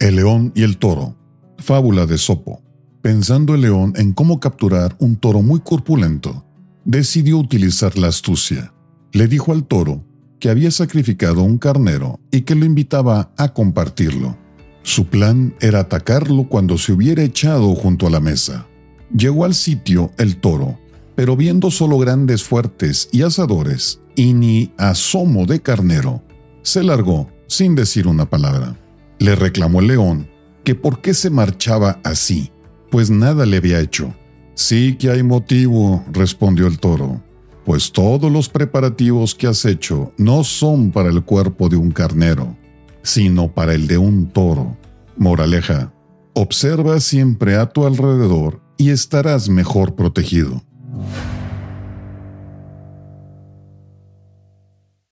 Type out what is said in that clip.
El león y el toro. Fábula de Sopo. Pensando el león en cómo capturar un toro muy corpulento, decidió utilizar la astucia. Le dijo al toro que había sacrificado un carnero y que lo invitaba a compartirlo. Su plan era atacarlo cuando se hubiera echado junto a la mesa. Llegó al sitio el toro, pero viendo solo grandes fuertes y asadores, y ni asomo de carnero, se largó sin decir una palabra. Le reclamó el león que por qué se marchaba así, pues nada le había hecho. Sí que hay motivo, respondió el toro, pues todos los preparativos que has hecho no son para el cuerpo de un carnero, sino para el de un toro. Moraleja, observa siempre a tu alrededor y estarás mejor protegido.